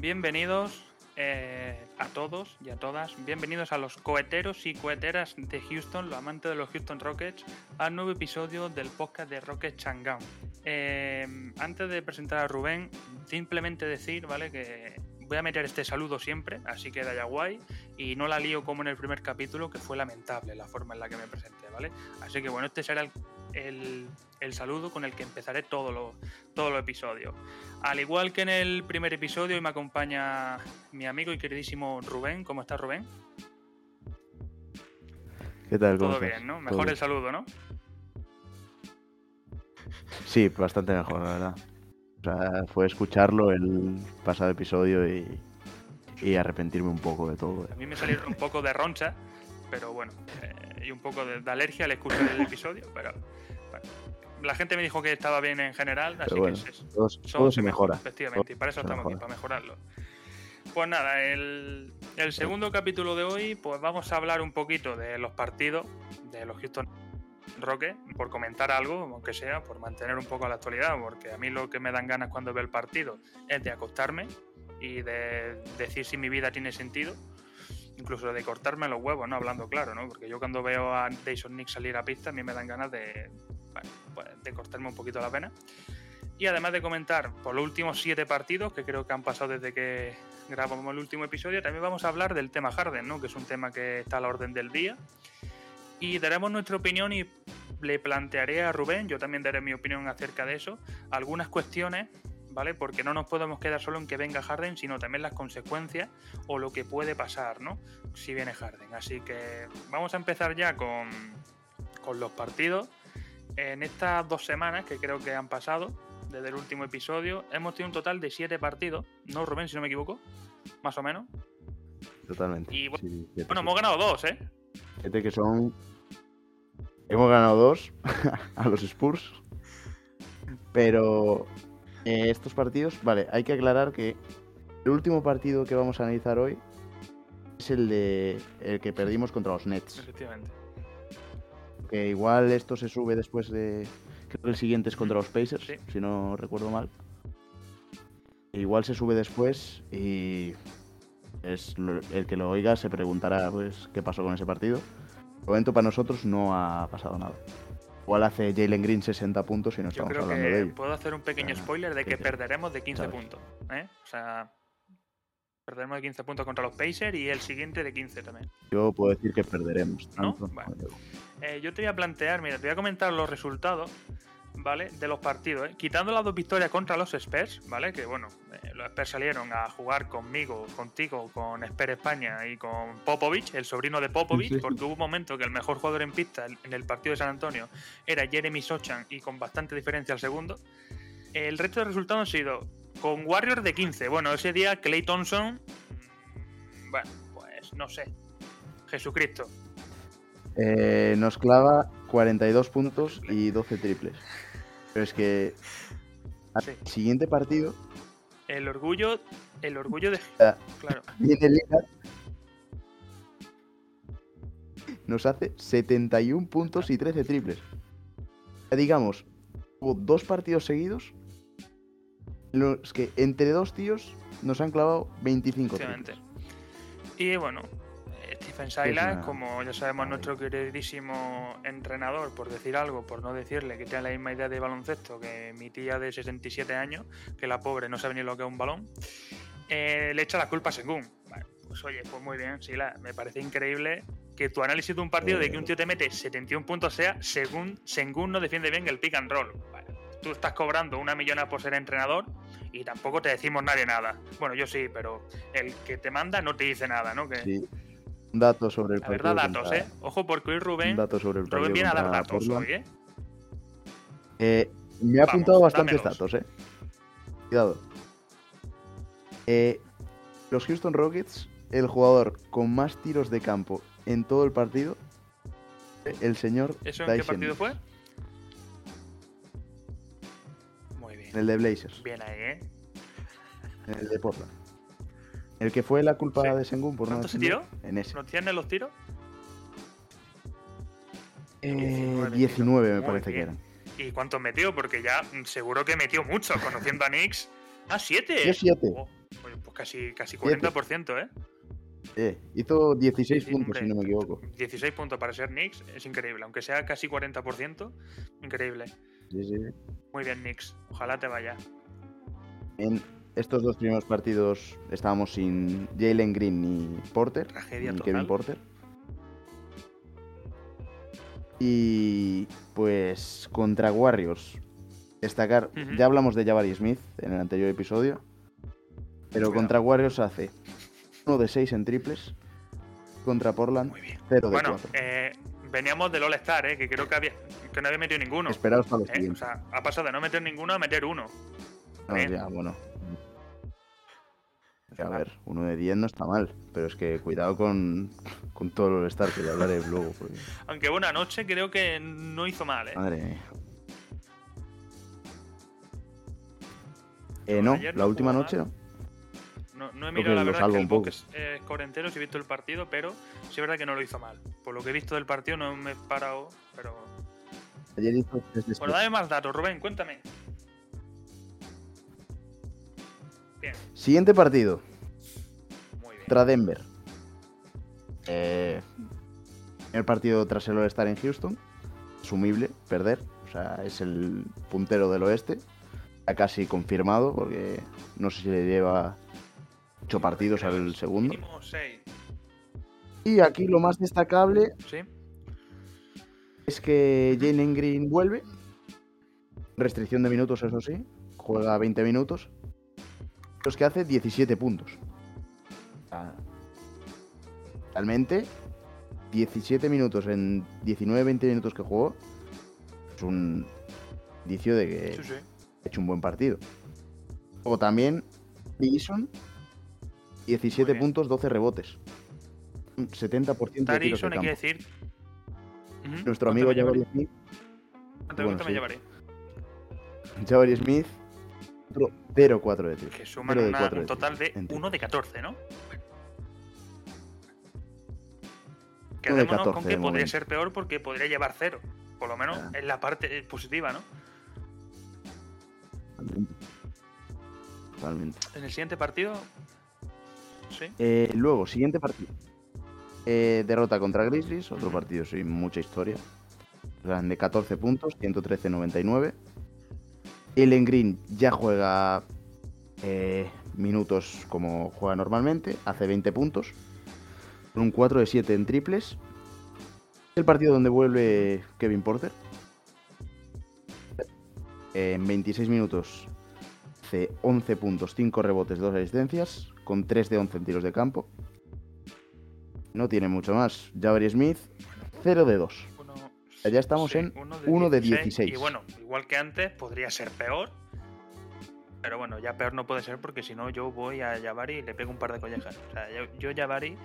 bienvenidos eh, a todos y a todas. Bienvenidos a los coheteros y coheteras de Houston, los amantes de los Houston Rockets, al nuevo episodio del podcast de Rocket Chang'an. Eh, antes de presentar a Rubén, simplemente decir, ¿vale? Que voy a meter este saludo siempre, así que ya guay, y no la lío como en el primer capítulo, que fue lamentable la forma en la que me presenté, ¿vale? Así que bueno, este será el, saludo con el que empezaré todos los todo los episodios. Al igual que en el primer episodio, hoy me acompaña mi amigo y queridísimo Rubén. ¿Cómo estás, Rubén? ¿Qué tal? Todo bien, ¿no? Mejor el saludo, ¿no? Sí, bastante mejor, la verdad. O sea, fue escucharlo el pasado episodio y, arrepentirme un poco de todo. A mí me salieron un poco de roncha, pero bueno, eh, y un poco de, alergia al escuchar el episodio, pero la gente me dijo que estaba bien en general, así que es, todo, se mejora. Efectivamente, y para eso estamos aquí, para mejorarlo. Pues nada, el, el segundo capítulo de hoy, pues vamos a hablar un poquito de los partidos de los Houston Roque, por comentar algo, aunque sea, por mantener un poco la actualidad, porque a mí lo que me dan ganas cuando veo el partido es de acostarme y de decir si mi vida tiene sentido, incluso de cortarme los huevos, ¿no? Hablando claro, ¿no? Porque yo cuando veo a Jason Nick salir a pista, a mí me dan ganas de, pues, de cortarme un poquito la pena. Y además de comentar por los últimos siete partidos, que creo que han pasado desde que grabamos el último episodio, también vamos a hablar del tema Harden, ¿no? Que es un tema que está a la orden del día y daremos nuestra opinión y le plantearé a Rubén, yo también daré mi opinión acerca de eso, algunas cuestiones, ¿vale? Porque no nos podemos quedar solo en que venga Harden, sino también las consecuencias o lo que puede pasar, ¿no? Si viene Harden. Así que vamos a empezar ya con, con los partidos. En estas dos semanas que creo que han pasado, desde el último episodio, hemos tenido un total de siete partidos, ¿no, Rubén, si no me equivoco? Más o menos. Totalmente. Y bueno, hemos ganado dos, ¿eh? Fíjate que son. Hemos ganado dos a los Spurs. Pero eh, estos partidos, vale, hay que aclarar que el último partido que vamos a analizar hoy es el de el que perdimos contra los Nets. Efectivamente. Que igual esto se sube después de. Creo que el siguiente es contra los Pacers, si no recuerdo mal. Igual se sube después y es el que lo oiga se preguntará pues qué pasó con ese partido. De momento para nosotros no ha pasado nada. Igual hace Jalen Green 60 puntos y no estamos hablando de ello. Puedo hacer un pequeño spoiler de que perderemos de 15 puntos. ¿eh? O sea, perderemos de 15 puntos contra los Pacers y el siguiente de 15 también. Yo puedo decir que perderemos. Eh, yo te voy a plantear, mira, te voy a comentar los resultados ¿vale? De los partidos, ¿eh? Quitando las dos victorias contra los Spurs, ¿vale? Que bueno, eh, los Spurs salieron a jugar conmigo, contigo, con Spurs España y con Popovich, el sobrino de Popovich, porque hubo un momento que el mejor jugador en pista en el partido de San Antonio era Jeremy Sochan y con bastante diferencia al segundo. El resto de resultados han sido con Warriors de 15. Bueno, ese día Clay Thompson, mm, bueno, pues no sé, Jesucristo. Eh, nos clava 42 puntos y 12 triples. Pero es que el siguiente partido. El orgullo. El orgullo de. claro. Viene Nos hace 71 puntos y 13 triples. Digamos, hubo dos partidos seguidos. Los que entre dos tíos nos han clavado 25 triples. Y bueno, Stephen Silas, como ya sabemos, nuestro queridísimo entrenador, por decir algo, por no decirle que tiene la misma idea de baloncesto que mi tía de 67 años, que la pobre no sabe ni lo que es un balón, eh, le echa la culpa a Sengun. pues oye, pues muy bien, Silas, me parece increíble que tu análisis de un partido de que un tío te mete 71 puntos sea según Sengun no defiende bien el pick and roll. tú estás cobrando una millona por ser entrenador y tampoco te decimos nadie nada. Bueno, yo sí, pero el que te manda no te dice nada, ¿no? Que, Datos sobre el partido. La verdad, datos, ¿eh? Ojo, porque hoy Rubén. Datos sobre el Rubén viene a dar datos hoy, ¿eh? ¿eh? Me ha apuntado bastantes datos, ¿eh? Cuidado. Eh, los Houston Rockets, el jugador con más tiros de campo en todo el partido, el señor. ¿Eso en qué partido fue? Muy bien. el de Blazers. Bien ahí, ¿eh? el de Portland. El que fue la culpa de Sengun por ¿Cuánto no se tiró? En ese. ¿No tiene los tiros? Eh, 19, me parece que eran. ¿Y cuántos metió? Porque ya seguro que metió mucho, conociendo a Nix. Ah, 7. Yo 7. pues casi, casi 40%, ¿eh? Eh, hizo 16 puntos, si no me equivoco. 16 puntos para ser Knicks es increíble, aunque sea casi 40%, increíble. Sí, sí. Muy bien, Knicks. Ojalá te vaya. En estos dos primeros partidos estábamos sin Jalen Green ni Porter. Tragedia ni Kevin Porter. Y pues contra Warriors, destacar, ya hablamos de Jabari Smith en el anterior episodio, pero contra Warriors hace uno de 6 en triples, contra Portland 0 de bueno, eh, veníamos del All-Star, eh, que creo que, había, que no había metido ninguno. Esperaos para los eh, O sea, ha pasado de no meter ninguno a meter uno. No, ya, bueno. A ver, uno de 10 no está mal, pero es que cuidado con, con todo el All-Star, que ya hablaré luego. Aunque buena noche creo que no hizo mal, ¿eh? Madre mía. Eh, no, la última noche no. No, he mirado la verdad que el box es corentero, si he visto el partido, pero sí es verdad que no lo hizo mal. Por lo que he visto del partido no me he parado, pero... Ayer hizo Bueno, dame más datos, Rubén, cuéntame. Bien. Siguiente partido. Muy bien. Denver. Eh, el partido tras el estar en Houston. Asumible perder. O sea, es el puntero del oeste. Ya casi confirmado porque no sé si le lleva partidos al segundo. Y aquí lo más destacable es que Jalen Green vuelve. Restricción de minutos, eso sí. Juega 20 minutos. Los que hace 17 puntos. Realmente, 17 minutos en 19-20 minutos que jugó es un indicio de que ha hecho un buen partido. O también Bison 17 puntos, 12 rebotes. 70% de tiros de campo. hay que decir. Nuestro amigo Jabari Smith. ¿Cuánto me llevaré? Jabari Smith, 0-4 de tiros. Que suman un total de 1 de 14, ¿no? Quedémonos con que podría ser peor porque podría llevar 0. Por lo menos en la parte positiva, ¿no? Totalmente. En el siguiente partido, eh, luego, siguiente partido. Eh, derrota contra Grizzlies, otro partido sin mucha historia. De 14 puntos, 113-99. Ellen Green ya juega eh, minutos como juega normalmente, hace 20 puntos. Con un 4 de 7 en triples. El partido donde vuelve Kevin Porter. En 26 minutos hace 11 puntos, 5 rebotes, 2 asistencias con 3 de 11 en tiros de campo. No tiene mucho más. Jabari Smith, 0 de 2. Ya estamos en 1 de, 16. Y bueno, igual que antes, podría ser peor. Pero bueno, ya peor no puede ser porque si no yo voy a Jabari y le pego un par de collejas. O sea, yo, Jabari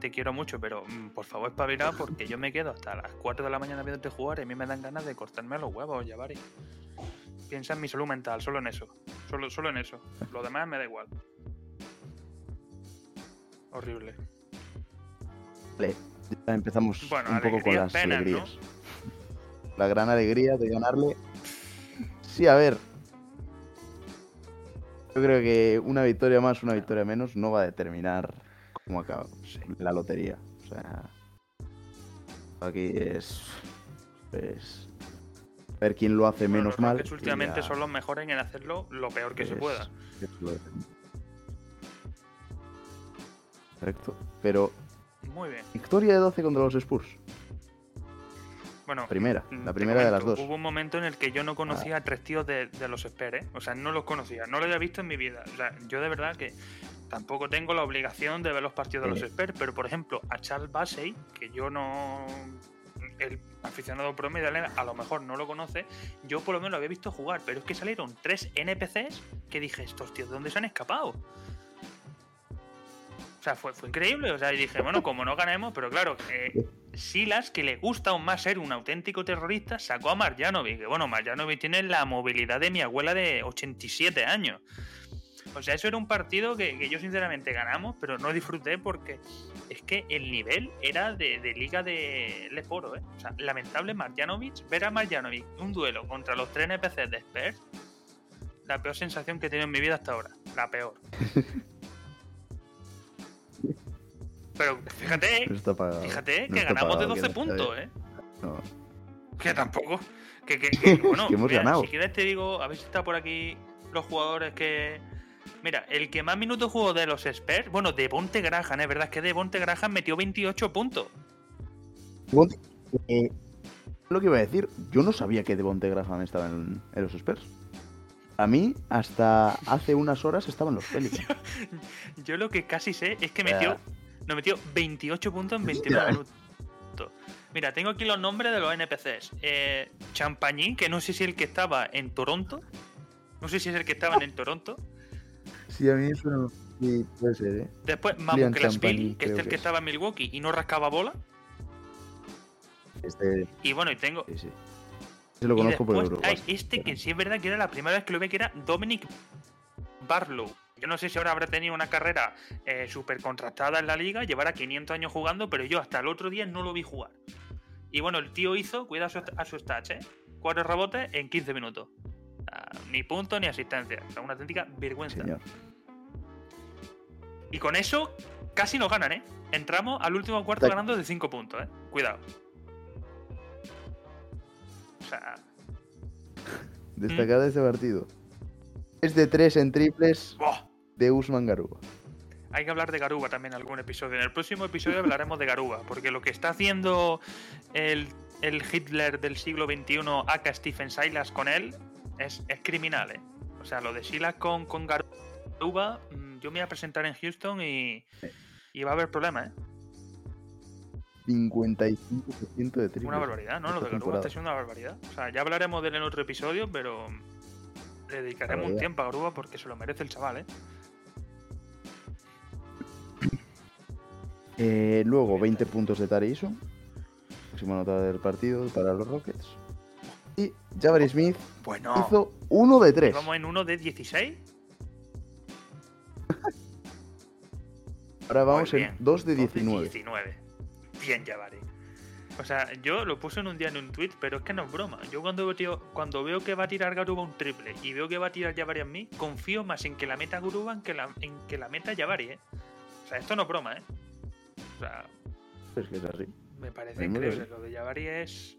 te quiero mucho, pero mm, por favor espabila porque yo me quedo hasta las 4 de la mañana viéndote jugar y a mí me dan ganas de cortarme los huevos, Jabari. Piensa en mi salud mental, solo en eso. Solo, solo en eso. Lo demás me da igual. Horrible. Vale, ya empezamos un poco con las alegrías. La gran alegría de ganarle. Sí, a ver. Yo creo que una victoria más, una victoria menos no va a determinar cómo acaba la lotería. O sea, aquí es. Pues, ver quién lo hace menos mal. últimamente son los mejores en hacerlo lo peor que se pueda. Correcto. Pero. Muy bien. Victoria de 12 contra los Spurs. Bueno, primera, la primera de las dos. Hubo un momento en el que yo no conocía a tres tíos de, los Spurs, ¿eh? O sea, no los conocía, no los había visto en mi vida. O sea, yo de verdad que tampoco tengo la obligación de ver los partidos de los Spurs, pero por ejemplo, a Charles Bassey, que yo no. El aficionado promedio a lo mejor no lo conoce, yo por lo menos lo había visto jugar, pero es que salieron tres NPCs que dije, estos tíos, ¿de dónde se han escapado? Sea, fue, fue increíble. O sea, y dije, bueno, como no ganemos, pero claro, eh, Silas, que le gusta aún más ser un auténtico terrorista, sacó a Marjanovic. Que bueno, Marjanovic tiene la movilidad de mi abuela de 87 años. O sea, eso era un partido que, yo sinceramente ganamos, pero no disfruté porque es que el nivel era de, liga de Leforo, ¿eh? O sea, lamentable Marjanovic, ver a Marjanovic un duelo contra los tres NPCs de Spurs, la peor sensación que he tenido en mi vida hasta ahora. La peor. Pero fíjate, fíjate que ganamos de 12 puntos, ¿eh? No. Que tampoco. Que, que, bueno, hemos ganado. Si quieres te digo, a ver si está por aquí los jugadores que. Mira, el que más minutos jugó de los Spurs, bueno, de Bonte Graham, es verdad es que de Bonte Graham metió 28 puntos. Eh, lo que iba a decir, yo no sabía que de Bonte Graham estaba en, los Spurs. A mí, hasta hace unas horas estaban los Pelicans. yo, lo que casi sé es que metió, no, metió 28 puntos en 29 minutos. Mira, tengo aquí los nombres de los NPCs. Eh, Champagne, que no sé si es el que estaba en Toronto. No sé si es el que estaba en Toronto. Sí, a mí eso no sí, puede ser, ¿eh? Después Mamu Billy, que es el que, estaba en Milwaukee y no rascaba bola. Este... Y bueno, y tengo. Sí, sí. Se lo conozco por. Hay este que sí es verdad que era la primera vez que lo vi, que era Dominic Barlow. Yo no sé si ahora habrá tenido una carrera eh, súper contrastada en la liga, llevará 500 años jugando, pero yo hasta el otro día no lo vi jugar. Y bueno, el tío hizo, cuida a su, stats, ¿eh? Cuatro rebotes en 15 minutos. ni punto ni asistencia. O sea, una auténtica vergüenza. Y con eso casi nos ganan, ¿eh? Entramos al último cuarto ganando de 5 puntos, ¿eh? Cuidado. Sea. Destacar de este partido. Es de 3 en triples de Usman Garuba. Hay que hablar de Garuba también en algún episodio. En el próximo episodio hablaremos de Garuba, porque lo que está haciendo el, Hitler del siglo XXI, acá Stephen Silas con él, es, criminal, ¿eh? O sea, lo de Silas con, con Garuba, mm, yo me voy a presentar en Houston y, y va a haber problemas, ¿eh? 55% de triples. Una barbaridad, ¿no? Lo de Garuba está siendo una barbaridad. O sea, ya hablaremos de él en otro episodio, pero le dedicaremos un tiempo a Garuba porque se lo merece el chaval, ¿eh? Eh, luego 20 puntos de Tariso, máxima nota del partido para los Rockets. Y Jabari Smith hizo 1 de 3. ¿Vamos en 1 de 16? Ahora vamos en 2 de 19. 19. Bien, Jabari. O sea, yo lo puse en un día en un tweet, pero es que no es broma. Yo cuando veo, cuando veo que va a tirar Garuba un triple y veo que va a tirar Jabari a mí, confío más en que la meta Garuba en que la, en que la meta Jabari, ¿eh? O sea, esto no es broma, ¿eh? O sea, es que es así. Me parece increíble. Lo de Jabari es.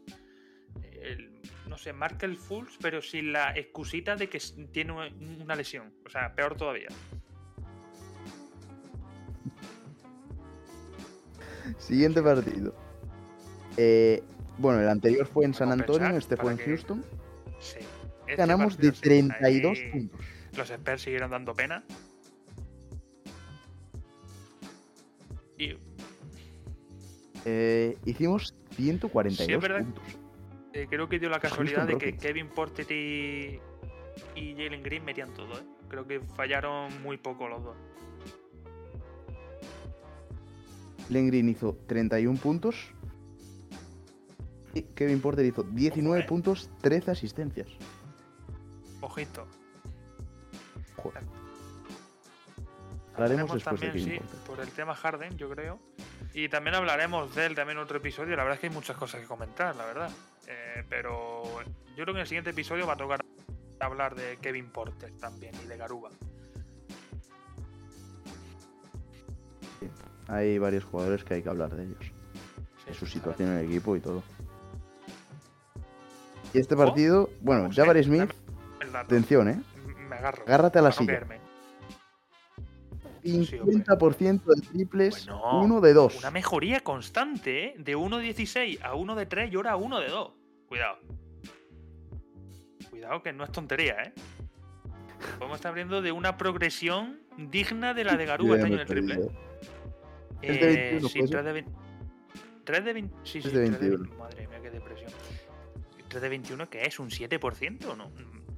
no sé, marca el Fulls, pero sin la excusita de que tiene una lesión. O sea, peor todavía. Siguiente partido. Eh, bueno, el anterior fue en San Antonio, este fue en Houston. Sí. Este Ganamos de 32 puntos. Los Spurs siguieron dando pena. Y... Eh, hicimos 142 puntos. Eh, creo que dio la casualidad de que Kevin Porter y, y Jalen Green metían todo. ¿eh? Creo que fallaron muy poco los dos. Jalen Green hizo 31 puntos. Y Kevin Porter hizo 19 puntos, 13 asistencias. Ojito. Joder. Hablaremos después también, sí, por el tema Harden, yo creo. Y también hablaremos de él también en otro episodio. La verdad es que hay muchas cosas que comentar, la verdad. Eh, pero yo creo que en el siguiente episodio va a tocar hablar de Kevin Porter también y de Garuba. Hay varios jugadores que hay que hablar de ellos. de su situación en el equipo y todo. Y este partido, bueno, Jabari Smith, atención, ¿eh? Me agarro. Agárrate a la silla. 50% de triples, 1 de 2. Una mejoría constante, ¿eh? De 1 de 16 a 1 de 3 y ahora a 1 de 2. Cuidado. Cuidado que no es tontería, ¿eh? Podemos estar abriendo de una progresión digna de la de Garúa este año en el triple. Es de 21, sí, 3 de 20. 3 de 20. Sí, sí, 3 de 21. Madre mía, qué depresión. 3 de 21, ¿qué es? ¿Un 7% o no?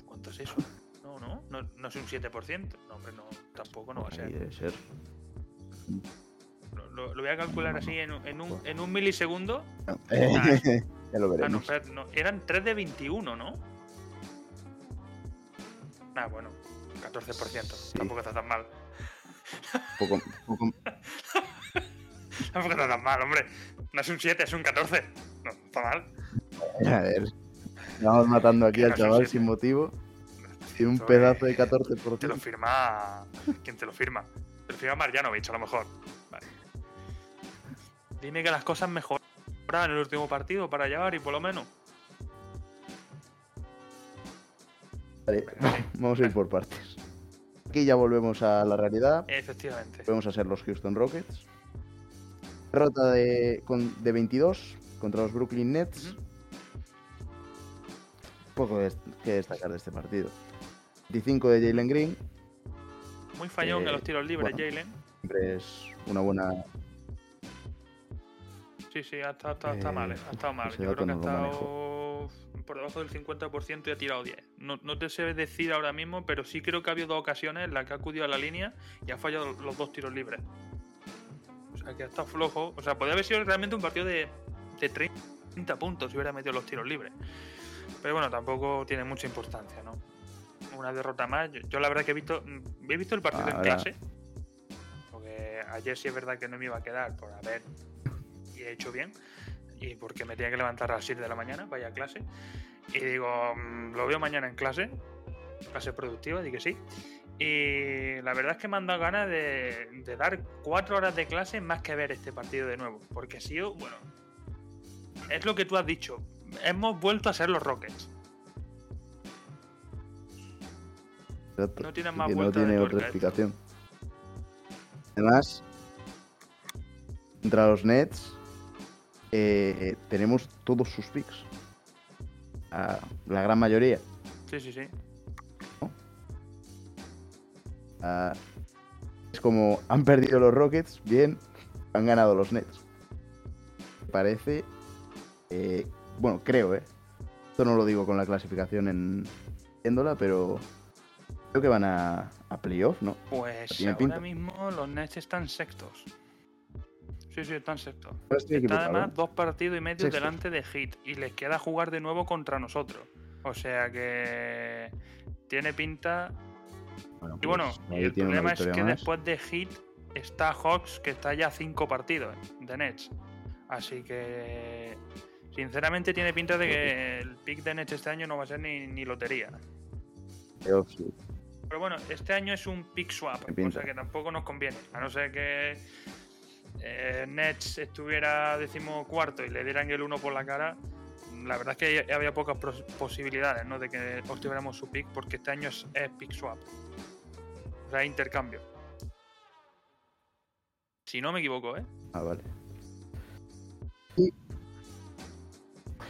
¿Cuánto es eso? No, no, no, no es un 7%. No, hombre, no, tampoco no va a ser. Debe ser. Lo, lo, voy a calcular así en, en, un, en un milisegundo. No. Ah, ya lo veremos. Ah, no, eran 3 de 21, ¿no? Ah, bueno, 14%. Sí. Tampoco está tan mal. Poco, poco... Tampoco está tan mal, hombre. No es un 7, es un 14. No, está mal. A ver. Estamos matando aquí al chaval sin motivo. Y un pedazo de 14%. Te lo firma. ¿Quién te lo firma? Te lo refiero a Marjanovic, a lo mejor. Vale. Dime que las cosas mejoran en el último partido para llevar y por lo menos. Vale, vamos a ir por partes. Aquí ya volvemos a la realidad. Efectivamente. Volvemos a ser los Houston Rockets. Derrota de, de 22 contra los Brooklyn Nets. Poco que destacar de este partido. 25 de Jalen Green. Muy fallón en los tiros libres, Jalen. Siempre es una buena. Sí, sí, ha estado, eh, mal, ha estado mal. Yo creo que ha estado por debajo del 50% y ha tirado 10. No, no, te sé decir ahora mismo, pero sí creo que ha habido dos ocasiones en las que ha acudido a la línea y ha fallado los dos tiros libres. Que ha estado flojo. O sea, podría haber sido realmente un partido de, de 30 puntos si hubiera metido los tiros libres. Pero bueno, tampoco tiene mucha importancia, ¿no? Una derrota más. Yo, la verdad que he visto, he visto el partido en clase. Porque ayer sí es verdad que no me iba a quedar por haber y he hecho bien. Y porque me tenía que levantar a las 7 de la mañana, vaya clase. Y digo, mm, lo veo mañana en clase. Clase productiva, di que sí. Y la verdad es que me han dado ganas de, de dar cuatro horas de clase más que ver este partido de nuevo. Porque ha sido, bueno, es lo que tú has dicho. Hemos vuelto a ser los Rockets. No tiene más No tiene otra explicación. Además, contra los Nets eh, tenemos todos sus picks. la gran mayoría. Sí, sí, sí. Es como han perdido los Rockets, bien, han ganado los Nets. Parece eh, bueno, creo, ¿eh? Esto no lo digo con la clasificación en viéndola, pero creo que van a, a playoff, ¿no? Pues ahora mismo los Nets están sextos. Sí, sí, están sextos. Están además dos partidos y medio delante de Hit y les queda jugar de nuevo contra nosotros. O sea que tiene pinta. Y bueno, pues el problema es que después de Hit está Hawks, que está ya cinco partidos de Nets. Así que Sinceramente tiene pinta de que el pick de Nets este año no va a ser ni, lotería. Pero bueno, este año es un pick swap, o sea que tampoco nos conviene. A no ser que eh, Nets estuviera cuarto y le dieran el uno por la cara, la verdad es que había pocas posibilidades ¿no? de que obtuviéramos su pick, porque este año es, es pick swap. O sea, intercambio. Si no me equivoco, ¿eh? Ah, vale.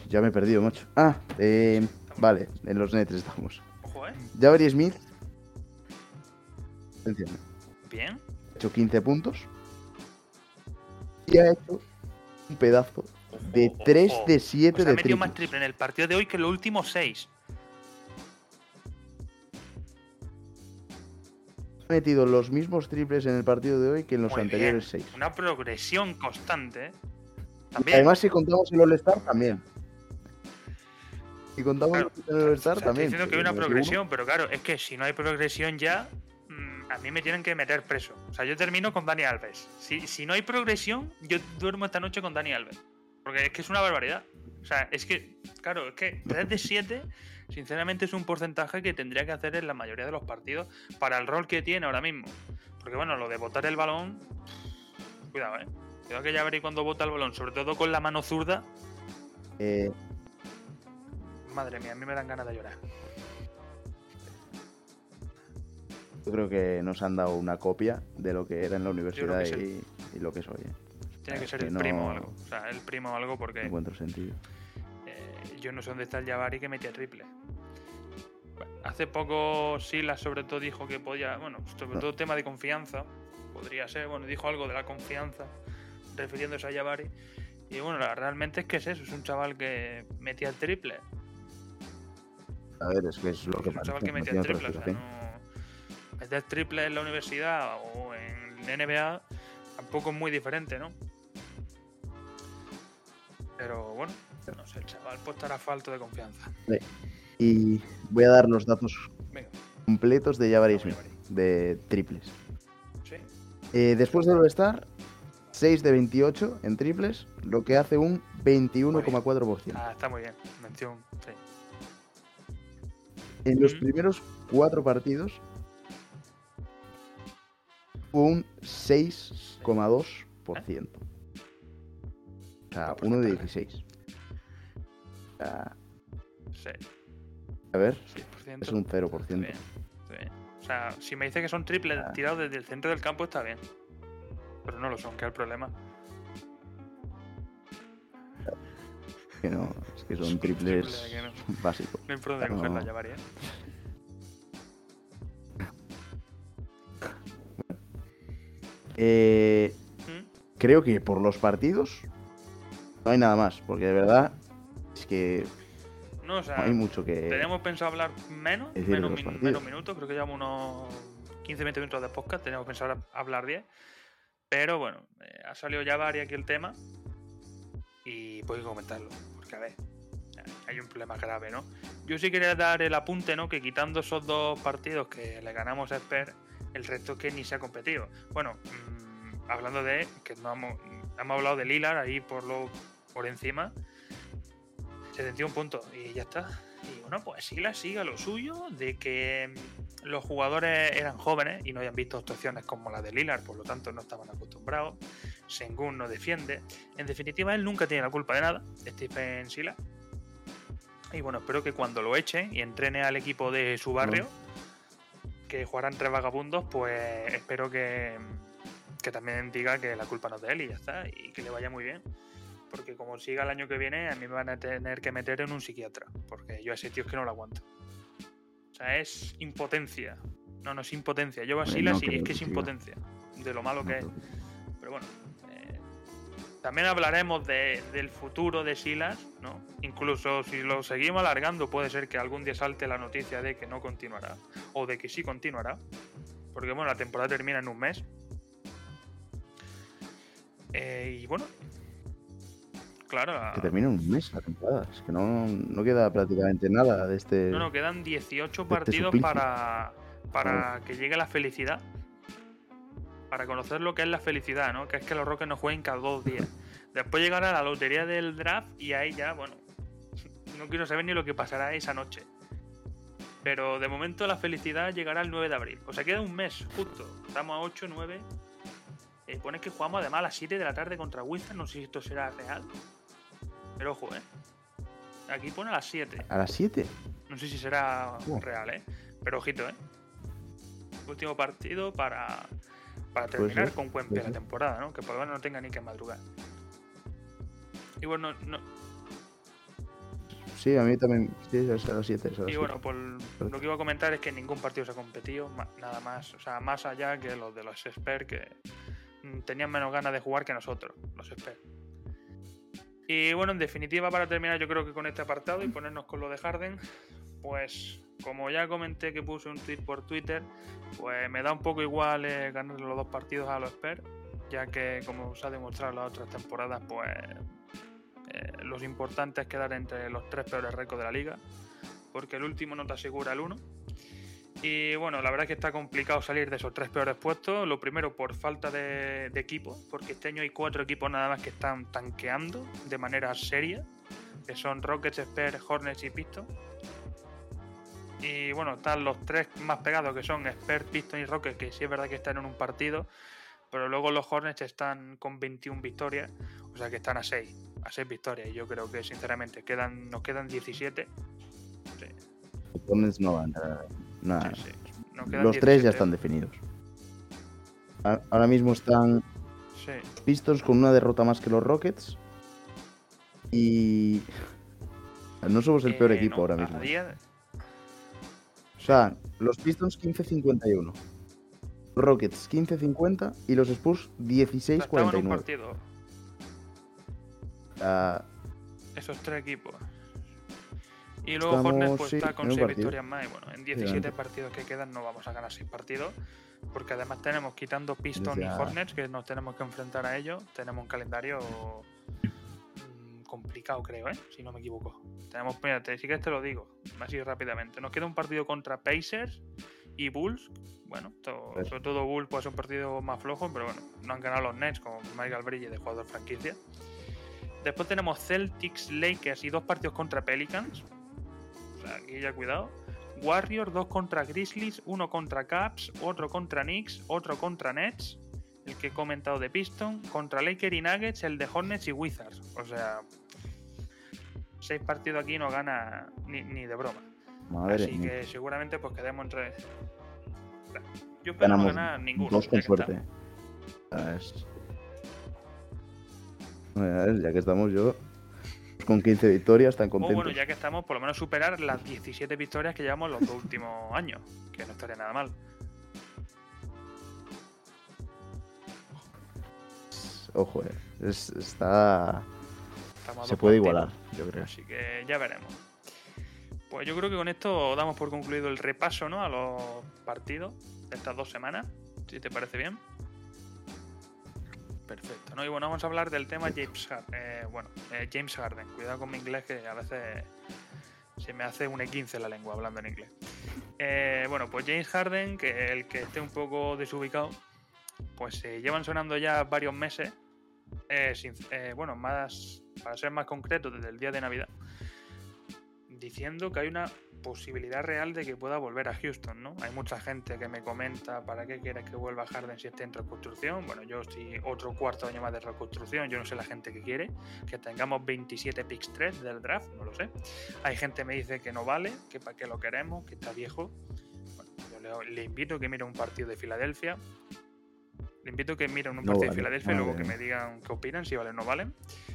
Ya me he perdido, macho. Ah, eh, vale, en los Nets estamos. Ojo, eh. Jabari Smith. Bien. Ha hecho 15 puntos. Y ha hecho un pedazo de 3 de 7 de triple. Ha más triple en el partido de hoy que en los últimos 6. Ha metido los mismos triples en el partido de hoy que en los anteriores 6. Una progresión constante, ¿eh? Además, si contamos el All-Star, también. Y contamos el Star también. Estoy diciendo que hay una progresión, pero claro, es que si no hay progresión ya, mm, a mí me tienen que meter preso. O sea, yo termino con Dani Alves. Si, si no hay progresión, yo duermo esta noche con Dani Alves. Porque es que es una barbaridad. O sea, es que, claro, es que 3 de 7, sinceramente, es un porcentaje que tendría que hacer en la mayoría de los partidos para el rol que tiene ahora mismo. Porque bueno, lo de botar el balón, cuidado, eh. Cuidado que ya veréis cuando bota el balón, sobre todo con la mano zurda. Eh, Madre mía, a mí me dan ganas de llorar. Yo creo que nos han dado una copia de lo que era en la universidad y, lo que es hoy. ¿eh? Tiene que ser el primo o algo. O sea, el primo o algo porque. encuentro sentido. Eh, yo no sé dónde está el Jabari que metía triple. Hace poco Silas sobre todo dijo que podía, bueno, sobre todo tema de confianza, podría ser, bueno, dijo algo de la confianza, refiriéndose a Jabari. Y bueno, realmente es que es eso, es un chaval que metía el triple, a ver, es que es lo que pasa. que metía triple, o sea, no... Meter triple en la universidad o en NBA tampoco es muy diferente, ¿no? Pero bueno, no sé, el chaval puede estar a falta de confianza. Y voy a dar los datos completos de Javaris de triples. Sí. Eh, después del All-Star, 6 de 28 en triples, lo que hace un 21,4%. Ah, está muy bien. Mención, sí. En los primeros cuatro partidos un 6,2%. O sea, uno de 16. sí. A ver, es un 0%. O sea, si me dice que son triples ah. tirados desde el centro del campo, está bien. Pero no lo son, que es el problema. Que no, es que son triples básicos. No hay por dónde coger la llavaría. Eh, ¿Mm? Creo que por los partidos no hay nada más, porque de verdad es que no, hay mucho que. Teníamos pensado hablar menos, menos, minutos, creo que llevamos unos 15-20 minutos de podcast, teníamos pensado hablar 10. Pero bueno, eh, ha salido ya varias aquí el tema y puedo comentarlo, porque a ver, hay un problema grave, ¿no? Yo sí quería dar el apunte, ¿no? Que quitando esos dos partidos que le ganamos a Esper, el resto que ni se ha competido. Bueno, mm, hablando de que no hemos, hemos hablado de Lilar ahí por lo por encima 71 puntos y ya está. Y bueno, pues Sila siga lo suyo de que los jugadores eran jóvenes y no habían visto actuaciones como la de Lilar, por lo tanto no estaban acostumbrados. Sengun no defiende. En definitiva, él nunca tiene la culpa de nada, Stephen Sila. Y bueno, espero que cuando lo echen y entrene al equipo de su barrio, que jugarán tres vagabundos, pues espero que, que también diga que la culpa no es de él y ya está, y que le vaya muy bien porque como siga el año que viene, a mí me van a tener que meter en un psiquiatra, porque yo a ese tío es que no lo aguanto. O sea, es impotencia. No, no es impotencia. Yo a Silas y es que es impotencia, de lo malo que es. Pero bueno, eh, también hablaremos del futuro de Silas, ¿no? Incluso si lo seguimos alargando, puede ser que algún día salte la noticia de que no continuará, o de que sí continuará, porque bueno, la temporada termina en un mes. Eh, y bueno, Claro. Que termina un mes la temporada. Es que no, queda prácticamente nada de este. No, no, quedan 18 este partidos para, para que llegue la felicidad. Para conocer lo que es la felicidad, ¿no? Que es que los Rockets no jueguen cada dos días. Después llegará la lotería del draft y ahí ya, bueno. No quiero saber ni lo que pasará esa noche. Pero de momento la felicidad llegará el 9 de abril. O sea, queda un mes, justo. Estamos a 8, 9. Eh, pones que jugamos además a las 7 de la tarde contra Wizards. No sé si esto será real. Pero ojo, ¿eh? Aquí pone a las 7. ¿A las 7? No sé si será real, ¿eh? Pero ojito, ¿eh? Último partido para, para terminar con buen pie la temporada, ¿no? Que por lo menos no tenga ni que madrugar. Y bueno, no. Sí, a mí también. Sí, es a las 7. Y bueno, pues lo que iba a comentar es que ningún partido se ha competido, nada más. O sea, más allá que los de los Spurs que mm, tenían menos ganas de jugar que nosotros, los Spurs. Y bueno, en definitiva, para terminar, yo creo que con este apartado y ponernos con lo de Harden, pues como ya comenté que puse un tweet por Twitter, pues me da un poco igual eh, ganar los dos partidos a los Spurs, ya que como os ha demostrado en las otras temporadas, pues eh, los importantes es quedar entre los tres peores récords de la liga, porque el último no te asegura el uno. Y bueno, la verdad es que está complicado salir de esos tres peores puestos. Lo primero por falta de, equipo, porque este año hay cuatro equipos nada más que están tanqueando de manera seria, que son Rockets, Spurs, Hornets y Pistons. Y bueno, están los tres más pegados que son Spurs, Pistons y Rockets, que sí es verdad que están en un partido, pero luego los Hornets están con 21 victorias, o sea que están a 6, a 6 victorias. Y yo creo que sinceramente quedan, nos quedan 17. Los Hornets no van a los tres ya están definidos. Ahora mismo están sí. Pistons con una derrota más que los Rockets. Y. No somos el peor eh, equipo ahora mismo. O sea, los Pistons 15-51. Rockets 15-50 y los Spurs 16-49. Esos tres equipos. Y luego Hornets pues, está con 6 victorias más. Y bueno, en 17 partidos que quedan no vamos a ganar 6 partidos. Porque además tenemos, quitando Pistons y Hornets, que nos tenemos que enfrentar a ellos, tenemos un calendario mm, complicado, creo, ¿eh? si no me equivoco. Tenemos, espérate, sí que te lo digo, así rápidamente. Nos queda un partido contra Pacers y Bulls. Bueno, sobre todo Bulls puede ser un partido más flojo, pero bueno, no han ganado los Nets con Michael Bridges de jugador franquicia. Después tenemos Celtics, Lakers y dos partidos contra Pelicans aquí ya cuidado. Warriors, dos contra Grizzlies, uno contra Caps, otro contra Knicks, otro contra Nets, el que he comentado de Piston, contra Lakers y Nuggets, el de Hornets y Wizards. O sea, seis partidos aquí no gana ni, de broma. Así que seguramente pues quedemos entre... Yo espero no ganar ninguno. Dos con suerte. Ya que estamos yo con 15 victorias, tan contentos. bueno, ya que estamos, por lo menos superar las 17 victorias que llevamos los dos últimos años, que no estaría nada mal. Ojo, eh. está. Se puede igualar, yo creo. Así que ya veremos. Pues yo creo que con esto damos por concluido el repaso ¿no? a los partidos de estas dos semanas, si te parece bien. Perfecto. ¿no? Y bueno, vamos a hablar del tema James Harden. Eh, bueno, eh, James Harden. Cuidado con mi inglés que a veces se me hace un E15 la lengua hablando en inglés. Eh, bueno, pues James Harden, que el que esté un poco desubicado, pues se llevan sonando ya varios meses. bueno, más para ser más concreto, desde el día de Navidad, diciendo que hay una posibilidad real de que pueda volver a Houston, ¿no? Hay mucha gente que me comenta para qué quieres que vuelva Harden si esté en reconstrucción. Bueno, yo si otro cuarto año más de reconstrucción, yo no sé la gente que quiere, que tengamos 27 picks 3 del draft, no lo sé. Hay gente que me dice que no vale, que para qué lo queremos, que está viejo. Bueno, yo le, invito a que mire un partido de Filadelfia. Le invito a que mire un partido de Filadelfia y luego que me digan qué opinan, si vale o no vale.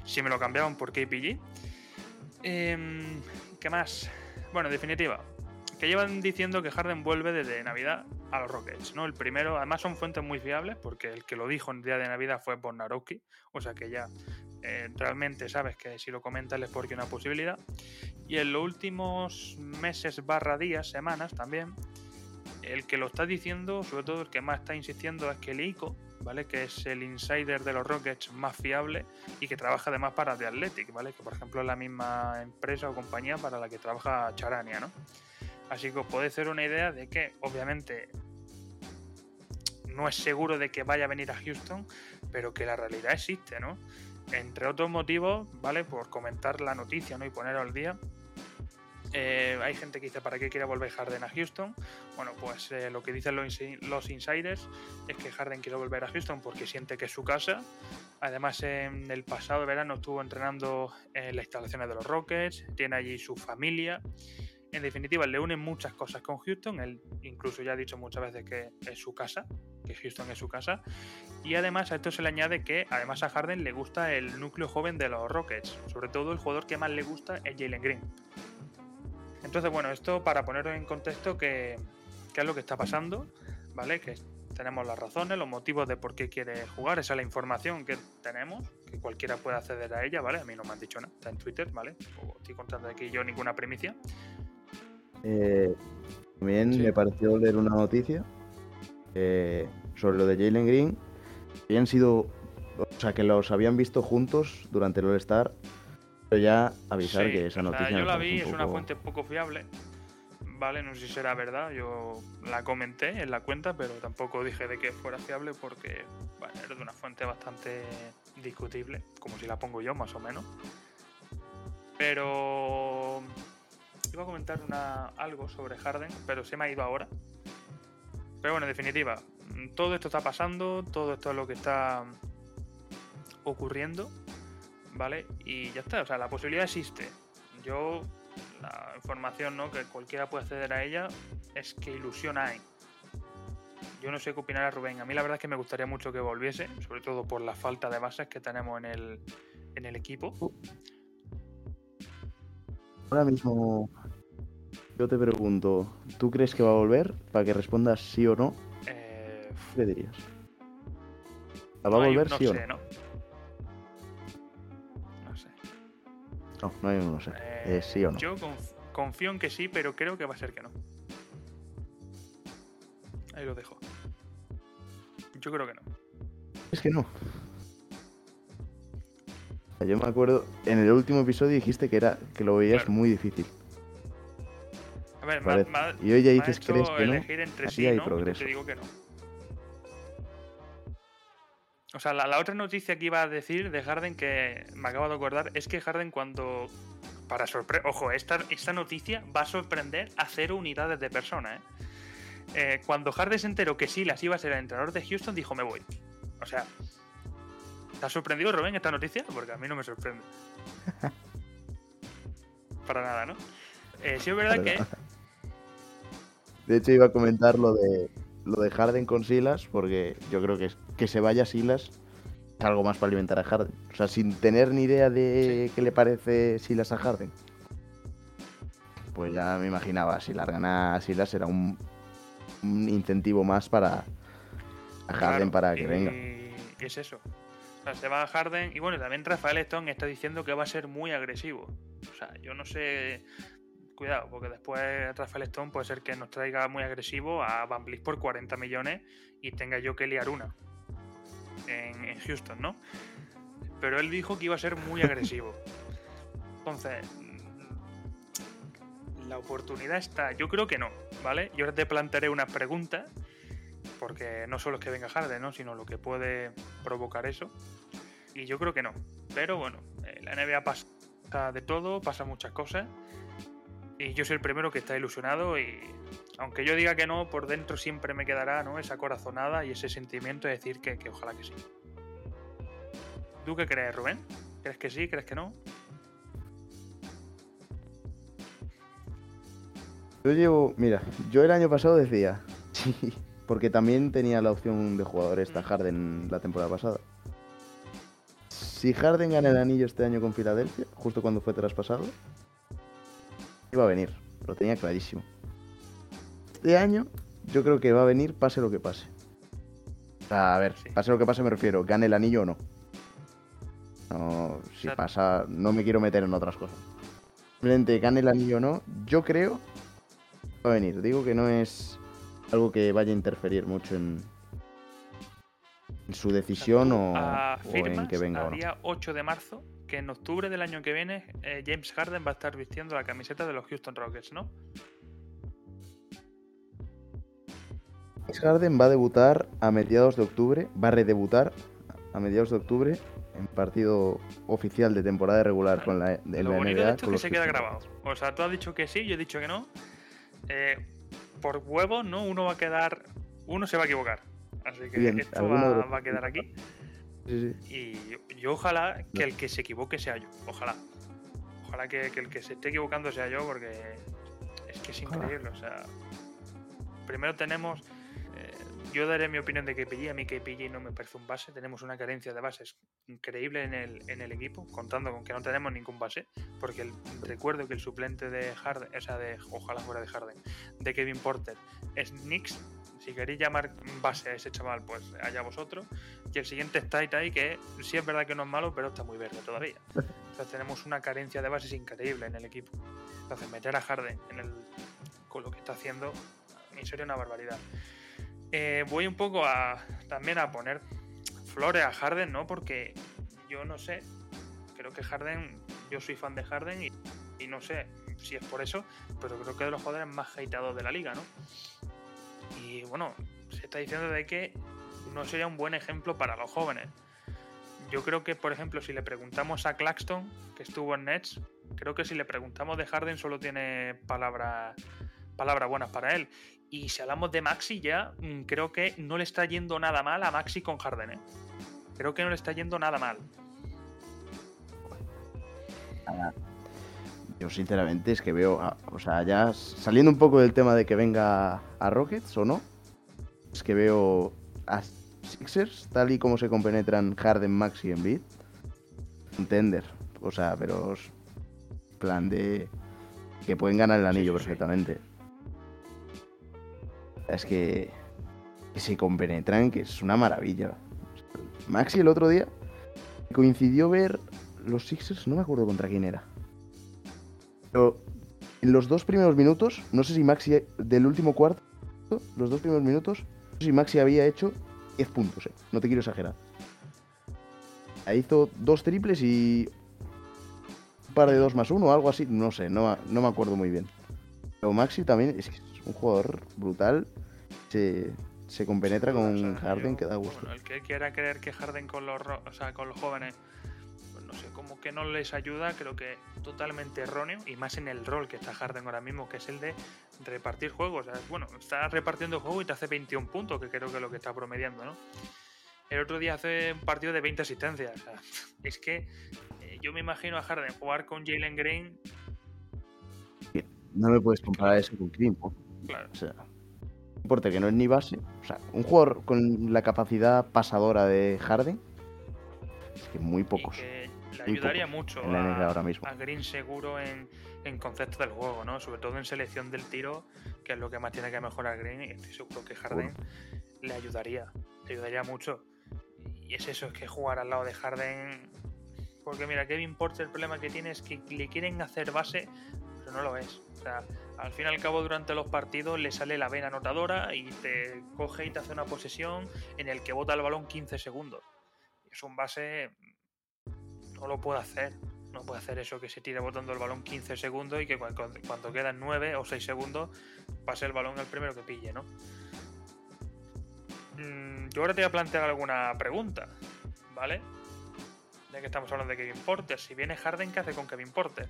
Si me lo cambiaban por KPG. Em, ¿Qué más? Bueno, en definitiva, que llevan diciendo que Harden vuelve desde Navidad a los Rockets, ¿no? El primero, además son fuentes muy fiables, porque el que lo dijo en el día de Navidad fue Bonarowski, o sea que ya eh, realmente sabes que si lo comentas es porque una posibilidad. Y en los últimos meses barra días, semanas también, el que lo está diciendo, sobre todo el que más está insistiendo es que el ICO, ¿vale? Que es el insider de los Rockets más fiable y que trabaja además para The Athletic, ¿vale? Que por ejemplo es la misma empresa o compañía para la que trabaja Charania, ¿no? Así que os podéis hacer una idea de que obviamente no es seguro de que vaya a venir a Houston, pero que la realidad existe, ¿no? Entre otros motivos, ¿vale? Por comentar la noticia, ¿no? Y poner al día eh, hay gente que dice, ¿para qué quiere volver Harden a Houston? Bueno, pues eh, lo que dicen los, insiders es que Harden quiere volver a Houston porque siente que es su casa. Además, en el pasado verano estuvo entrenando en las instalaciones de los Rockets, tiene allí su familia. En definitiva, le unen muchas cosas con Houston. Él incluso ya ha dicho muchas veces que es su casa, que Houston es su casa. Y además a esto se le añade que además a Harden le gusta el núcleo joven de los Rockets. Sobre todo el jugador que más le gusta es Jalen Green. Entonces, bueno, esto para poneros en contexto qué, es lo que está pasando, ¿vale? Que tenemos las razones, los motivos de por qué quiere jugar, esa es la información que tenemos, que cualquiera puede acceder a ella, ¿vale? A mí no me han dicho nada, está en Twitter, ¿vale? O estoy contando aquí yo ninguna primicia. Eh, también me pareció leer una noticia eh, sobre lo de Jalen Green. Habían sido, o sea, que los habían visto juntos durante el All-Star ya avisar que esa noticia. yo la vi, es una fuente poco fiable. Vale, no sé si será verdad. Yo la comenté en la cuenta, pero tampoco dije de que fuera fiable porque bueno, era de una fuente bastante discutible, como si la pongo yo, más o menos. Pero iba a comentar una, algo sobre Harden, pero se me ha ido ahora. Pero bueno, en definitiva, todo esto está pasando, todo esto es lo que está ocurriendo ¿vale? Y ya está, o sea, la posibilidad existe. Yo, la información, ¿no? Que cualquiera puede acceder a ella, es que ilusión hay. Yo no sé qué opinará Rubén. A mí la verdad es que me gustaría mucho que volviese, sobre todo por la falta de bases que tenemos en el, en el equipo. Ahora mismo yo te pregunto, ¿tú crees que va a volver? Para que respondas sí o no. Eh... ¿Qué dirías? ¿Va a volver sí o no? no? No, no hay uno, sé. Eh, ¿Sí o no? Yo confío en que sí, pero creo que va a ser que no. Ahí lo dejo. Yo creo que no. Es que no. Yo me acuerdo, en el último episodio dijiste que era que lo veías muy difícil. A ver, vale. y hoy ya dices que crees que no. Entre sí, hay progreso. Te digo que no. O sea, la, otra noticia que iba a decir de Harden que me acabo de acordar es que Harden cuando para sorpresa. Ojo, esta, esta noticia va a sorprender a cero unidades de personas. ¿eh? Eh, cuando Harden se enteró que Silas iba a ser el entrenador de Houston, dijo: Me voy. O sea, ¿te ha sorprendido, Rubén, esta noticia? Porque a mí no me sorprende. para nada, ¿no? Eh, sí, es verdad que. De hecho, iba a comentar lo de, lo de Harden con Silas, porque yo creo que que se vaya Silas es algo más para alimentar a Harden. O sea, sin tener ni idea de qué le parece Silas a Harden. Pues ya me imaginaba, si largan a Silas será un, incentivo más para a Harden para que venga. Y es eso. O sea, se va a Harden y bueno, también Rafael Stone está diciendo que va a ser muy agresivo. O sea, yo no sé cuidado, porque después Rafael Stone puede ser que nos traiga muy agresivo a Van Vliet por 40 millones y tenga yo que liar una en, Houston, ¿no? Pero él dijo que iba a ser muy agresivo. Entonces, mm, la oportunidad está. Yo creo que no, ¿vale? Yo ahora te plantearé unas preguntas, porque no solo es que venga Harden, ¿no? Sino lo que puede provocar eso. Y yo creo que no. Pero bueno, eh, la NBA pasa de todo, pasa muchas cosas. Y yo soy el primero que está ilusionado y aunque yo diga que no, por dentro siempre me quedará ¿no? esa corazonada y ese sentimiento de decir que, ojalá que sí. ¿Tú qué crees, Rubén? ¿Crees que sí? ¿Crees que no? Yo llevo, mira, yo el año pasado decía, sí, porque también tenía la opción de jugador esta mm. Harden la temporada pasada. Si Harden gana el anillo este año con Filadelfia, justo cuando fue traspasado, iba a venir, lo tenía clarísimo. Este año yo creo que va a venir pase lo que pase. a ver, pase lo que pase me refiero, gane el anillo o no. No, si pasa, no me quiero meter en otras cosas. Simplemente gane el anillo o no, yo creo va a venir. Digo que no es algo que vaya a interferir mucho en, su decisión o, en que venga. El día 8 de marzo que en octubre del año que viene eh, James Harden va a estar vistiendo la camiseta de los Houston Rockets, ¿no? James Harden va a debutar a mediados de octubre, va a redebutar a mediados de octubre en partido oficial de temporada regular con la, de Lo bonito De esto que se queda grabado. O sea, tú has dicho que sí, yo he dicho que no. Eh, por huevo, ¿no? Uno va a quedar. Uno se va a equivocar. Así que esto va, a quedar aquí. Y yo, ojalá que el que se equivoque sea yo. Ojalá. Ojalá que, el que se esté equivocando sea yo porque es que es increíble. O sea, primero tenemos... Eh, yo daré mi opinión de KPG. A mí KPG no me parece un base. Tenemos una carencia de bases increíble en el, en el equipo, contando con que no tenemos ningún base. Porque recuerdo que el suplente de Harden, o sea, de, ojalá fuera de Harden, de Kevin Porter, es Nix si queréis llamar base a ese chaval, pues allá vosotros. Y el siguiente es Tai que sí es verdad que no es malo, pero está muy verde todavía. Entonces tenemos una carencia de bases increíble en el equipo. Entonces meter a Harden en el, con lo que está haciendo, a mí sería una barbaridad. Eh, voy un poco a también a poner flores a Harden, ¿no? Porque yo no sé, creo que Harden, yo soy fan de Harden y, y no sé si es por eso, pero creo que es de los jugadores más hateados de la liga, ¿no? Y bueno, se está diciendo de que no sería un buen ejemplo para los jóvenes. Yo creo que, por ejemplo, si le preguntamos a Claxton, que estuvo en Nets, creo que si le preguntamos de Harden solo tiene palabras palabras buenas para él. Y si hablamos de Maxi ya, mm, creo que no le está yendo nada mal a Maxi con Harden. ¿eh? Creo que no le está yendo nada mal. Yo sinceramente es que veo, o sea, ya saliendo un poco del tema de que venga a Rockets o no, es que veo a Sixers, tal y como se compenetran Harden, Max y Embiid, entender, o sea, pero plan de que pueden ganar el anillo perfectamente. Es que, que se compenetran, que es una maravilla. Maxi el otro día coincidió ver los Sixers, no me acuerdo contra quién era pero en los dos primeros minutos, no sé si Maxi, del último cuarto, los dos primeros minutos, no sé si Maxi había hecho 10 puntos, eh. no te quiero exagerar. Ahí hizo dos triples y un par de dos más uno, algo así, no sé, no, no me acuerdo muy bien. Pero Maxi también es, un jugador brutal, se, se compenetra con Harden que da gusto. el que quiera creer que Harden con los, o sea, con los jóvenes no sé, como que no les ayuda, creo que totalmente erróneo, y más en el rol que está Harden ahora mismo, que es el de repartir juegos. bueno, está repartiendo juego y te hace 21 puntos, que creo que es lo que está promediando, ¿no? El otro día hace un partido de 20 asistencias. es que eh, yo me imagino a Harden jugar con Jalen Green. No me puedes comparar eso con Green, Claro. O sea, no importa que no es ni base. O sea, un jugador con la capacidad pasadora de Harden es que muy pocos. Le ayudaría mucho a, ahora mismo. a Green seguro en, en concepto del juego, ¿no? Sobre todo en selección del tiro, que es lo que más tiene que mejorar Green. Y estoy seguro que Harden le ayudaría. Le ayudaría mucho. Y es eso, es que jugar al lado de Harden. Porque mira, Kevin Porter el problema que tiene es que le quieren hacer base, pero no lo es. O sea, al fin y al cabo durante los partidos le sale la vena anotadora y te coge y te hace una posesión en el que bota el balón 15 segundos. Es un base. No lo puede hacer. No puede hacer eso que se tire botando el balón 15 segundos y que cuando, quedan 9 o 6 segundos pase el balón al primero que pille, ¿no? Mm, yo ahora te voy a plantear alguna pregunta, ¿vale? Ya que estamos hablando de Kevin Porter. Si viene Harden, ¿qué hace con Kevin Porter?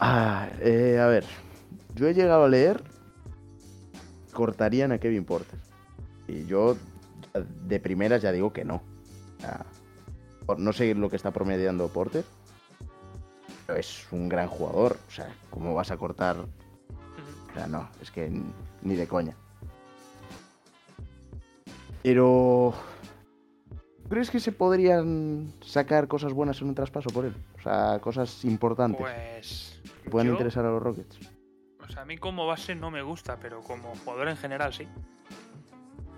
Ah, eh, a ver. Yo he llegado a leer. Cortarían a Kevin Porter. Y yo de primeras ya digo que no. no sé lo que está promediando Porter es un gran jugador. O sea, ¿cómo vas a cortar? O sea, no, es que ni de coña. Pero. ¿Crees que se podrían sacar cosas buenas en un traspaso por él? O sea, cosas importantes. Pues. Que puedan interesar a los Rockets. O sea, a mí como base no me gusta, pero como jugador en general sí.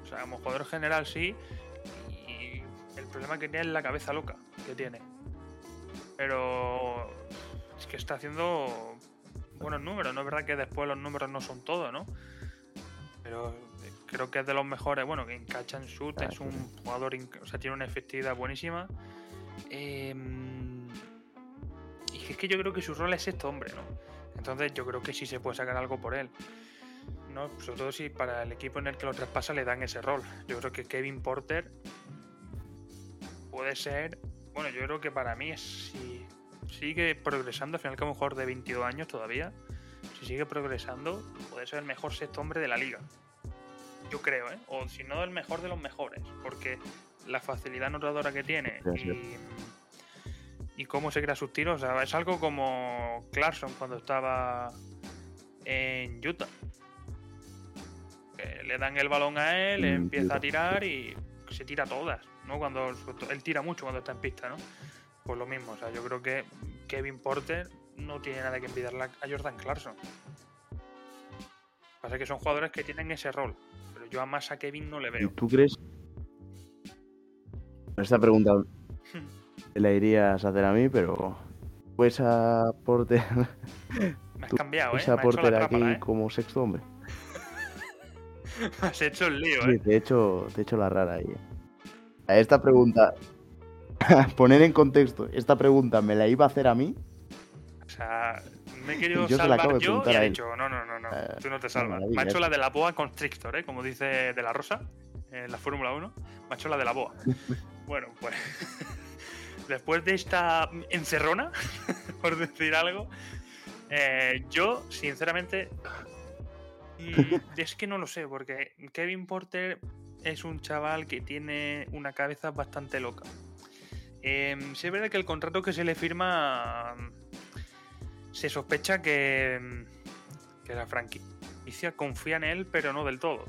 O sea, como jugador en general sí. Y el problema que tiene es la cabeza loca que tiene. Pero es que está haciendo buenos números. No es verdad que después los números no son todo, ¿no? Pero eh, creo que es de los mejores. Bueno, que en catch and shoot es un jugador, o sea, tiene una efectividad buenísima. Em, y es que yo creo que su rol es este hombre, ¿no? Entonces yo creo que sí se puede sacar algo por él. ¿No? Sobre todo si para el equipo en el que lo traspasa le dan ese rol. Yo creo que Kevin Porter puede ser bueno, yo creo que para mí, si sigue progresando, al final que un jugador de 22 años todavía, si sigue progresando, puede ser el mejor sexto hombre de la liga. Yo creo, ¿eh? O si no, el mejor de los mejores, porque la facilidad anotadora que tiene y, cómo se crea sus tiros, o sea, es algo como Clarkson cuando estaba en Utah. Le dan el balón a él, empieza a tirar y se tira todas. ¿no? Cuando él tira mucho cuando está en pista, ¿no? Pues lo mismo, o sea, yo creo que Kevin Porter no tiene nada que envidiarle a Jordan Clarkson. Pasa que son jugadores que tienen ese rol, pero yo a más a Kevin no le veo. ¿Tú crees? Esta pregunta la irías a hacer a mí, pero pues a Porter. Me has cambiado, ¿eh? a Porter aquí ¿eh? como sexto hombre. has hecho el lío, ¿eh? Sí, te he hecho, te he hecho la rara ahí. ¿eh? A esta pregunta, poner en contexto, esta pregunta me la iba a hacer a mí. O sea, me he querido salvar yo y he dicho, no, no, no, no, eh, tú no te salvas. me ha hecho la de la boa constrictor, ¿eh? como dice De La Rosa en la Fórmula 1. Me ha hecho la de la boa. bueno, pues después de esta encerrona, por decir algo, eh, yo, sinceramente, es que no lo sé, porque Kevin Porter es un chaval que tiene una cabeza bastante loca. Eh, es verdad que el contrato que se le firma se sospecha que, que la franquicia confía en él, pero no del todo.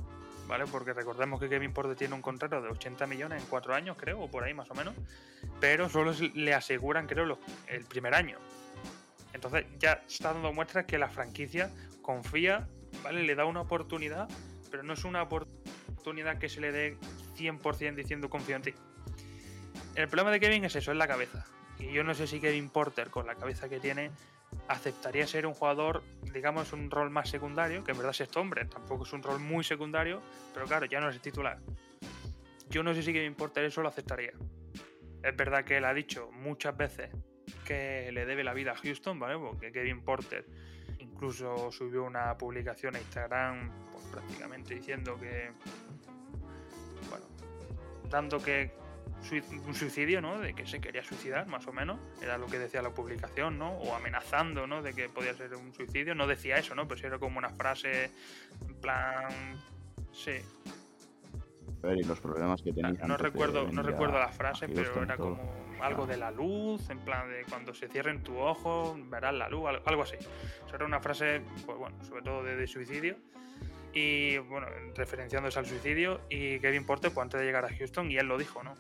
¿Vale? Porque recordemos que Kevin Porter tiene un contrato de 80 millones en cuatro años, creo, o por ahí más o menos, pero solo le aseguran, creo, el primer año. Entonces ya está dando muestras que la franquicia confía, ¿vale? Le da una oportunidad, pero no es una oportunidad que se le dé 100% diciendo confío en ti. El problema de Kevin es eso, es la cabeza. Y yo no sé si Kevin Porter, con la cabeza que tiene, aceptaría ser un jugador, digamos, un rol más secundario, que en verdad es este hombre, tampoco es un rol muy secundario, pero claro, ya no es titular. Yo no sé si Kevin Porter eso lo aceptaría. Es verdad que él ha dicho muchas veces que le debe la vida a Houston, ¿vale? Porque Kevin Porter incluso subió una publicación a Instagram pues, prácticamente diciendo que bueno, dando que un suicidio, ¿no? De que se quería suicidar, más o menos. Era lo que decía la publicación, ¿no? O amenazando, ¿no? De que podía ser un suicidio. No decía eso, ¿no? Pero era como una frase en plan... Sí. Ver, y los problemas que tenía. No, recuerdo, no recuerdo la frase, pero era como algo de la luz, en plan de cuando se cierren tu ojo, verás la luz, algo así. Eso era una frase, pues bueno, sobre todo de, de suicidio y bueno, referenciándose al suicidio y Kevin Porter pues antes de llegar a Houston y él lo dijo, ¿no?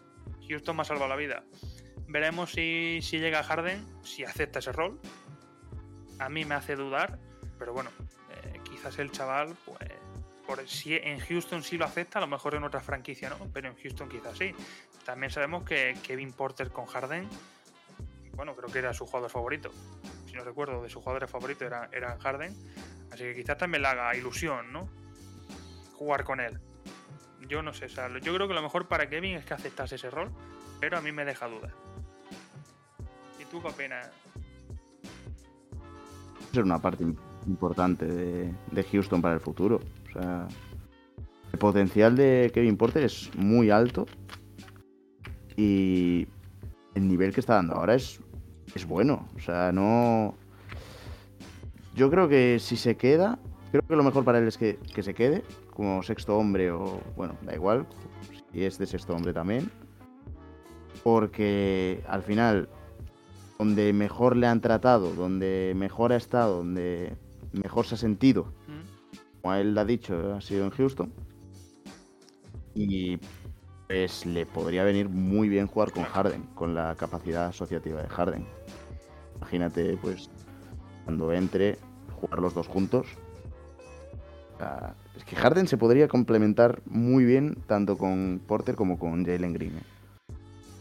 Houston me ha salvado la vida. Veremos si, llega a Harden, si acepta ese rol. A mí me hace dudar, pero bueno, eh, quizás el chaval, pues, si en Houston sí lo acepta, a lo mejor en otra franquicia no, pero en Houston quizás sí. También sabemos que Kevin Porter con Harden, bueno, creo que era su jugador favorito. Si no recuerdo, de sus jugadores favoritos era, Harden. Así que quizás también le haga ilusión, ¿no? Jugar con él yo no sé, yo creo que lo mejor para Kevin es que aceptase ese rol, pero a mí me deja duda. ¿Y tú qué opinas? Ser una parte importante de, Houston para el futuro. O sea, el potencial de Kevin Porter es muy alto y el nivel que está dando ahora es, es bueno. O sea, no. Yo creo que si se queda, creo que lo mejor para él es que, que se quede como sexto hombre o, bueno, da igual, si es de sexto hombre también. Porque al final, donde mejor le han tratado, donde mejor ha estado, donde mejor se ha sentido, como él ha dicho, ha sido en Houston. Y pues le podría venir muy bien jugar con Harden, con la capacidad asociativa de Harden. Imagínate, pues, cuando entre, jugar los dos juntos. Es que Harden se podría complementar muy bien tanto con Porter como con Jalen Green. ¿eh?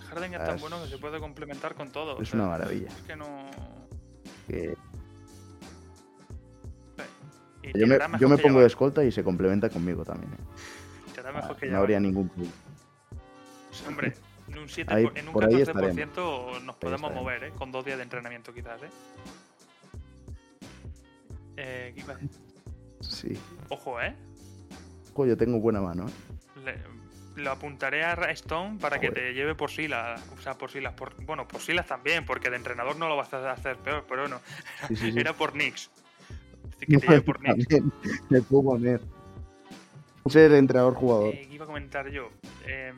Harden es, tan bueno que se puede complementar con todo. Es una maravilla. Es que no. Yo me, pongo de escolta y se complementa conmigo también. ¿eh? Ah, no habría ningún problema. hombre, en un, 7, en un 14% nos podemos mover, ¿eh? Con dos días de entrenamiento quizás, ¿eh? eh ¿Qué Sí. Ojo, ¿eh? yo tengo buena mano. ¿eh? lo apuntaré a Stone para que te lleve por Silas. O sea, por Silas. Por, bueno, por Silas también, porque de entrenador no lo vas a hacer peor, pero bueno. Era por Knicks. Así que te lleve por. Me puedo poner. Ser entrenador jugador. Eh, iba a comentar yo? Eh,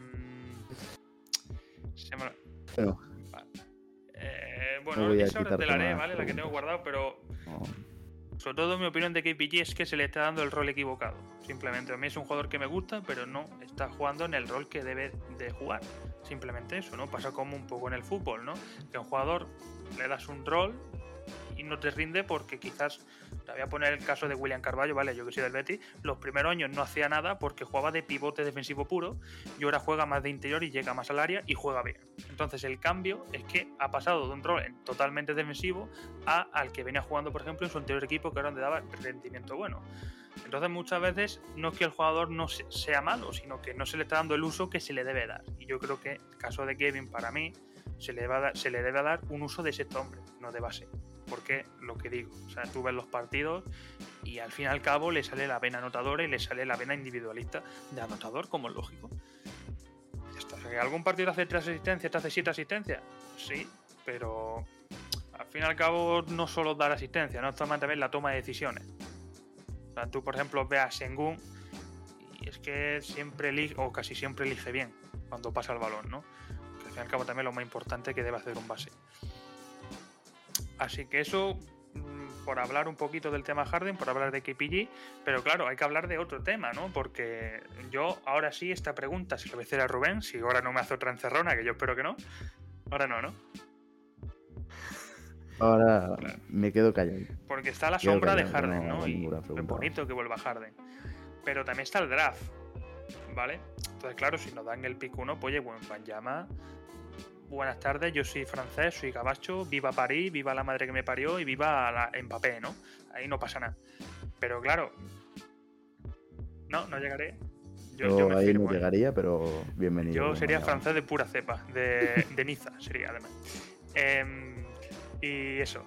se me... bueno, eh, bueno esa te la haré, ¿vale? La que tengo guardado, pero. Sobre todo mi opinión de KPG es que se le está dando el rol equivocado. Simplemente a mí es un jugador que me gusta, pero no está jugando en el rol que debe de jugar. Simplemente eso, ¿no? Pasa como un poco en el fútbol, ¿no? Que a un jugador le das un rol y no te rinde porque quizás, te voy a poner el caso de William Carballo, ¿vale? Yo que soy del Betis, los primeros años no hacía nada porque jugaba de pivote defensivo puro y ahora juega más de interior y llega más al área y juega bien. Entonces el cambio es que ha pasado de un rol totalmente defensivo a al que venía jugando, por ejemplo, en su anterior equipo que era donde daba rendimiento bueno. Entonces muchas veces no es que el jugador no sea malo, sino que no se le está dando el uso que se le debe dar. Y yo creo que el caso de Kevin para mí se le, va se le debe dar un uso de ese hombre, no de base porque lo que digo, o sea, tú ves los partidos y al fin y al cabo le sale la vena anotadora y le sale la vena individualista de anotador, como es lógico. ¿Algún partido hace tres asistencias, te hace siete asistencias? Sí, pero al fin y al cabo no solo dar asistencia, no también la toma de decisiones. O sea, tú, por ejemplo, ves a Sengun y es que siempre elige, o casi siempre elige bien cuando pasa el balón, ¿no? Que al fin y al cabo también lo más importante que debe hacer un base. Así que eso mm, por hablar un poquito del tema Harden, por hablar de KPG, pero claro, hay que hablar de otro tema, ¿no? Porque yo ahora sí esta pregunta se la voy a hacer a Rubén, si ahora no me hace otra encerrona, que yo espero que no. Ahora no, ¿no? Ahora me quedo callado. Porque está la sombra de Harden, ¿no? y es bonito que vuelva Harden. Pero también está el draft, ¿vale? Entonces, claro, si nos dan el pick 1, pues oye, buen buenas tardes, yo soy francés, soy gabacho, viva París, viva la madre que me parió y viva la Mbappé, ¿no? Ahí no pasa nada. Pero claro, no, no llegaré. Yo, ahí no ¿eh? llegaría, pero bienvenido. Yo sería francés de pura cepa, de, de Niza sería además. Em, y eso.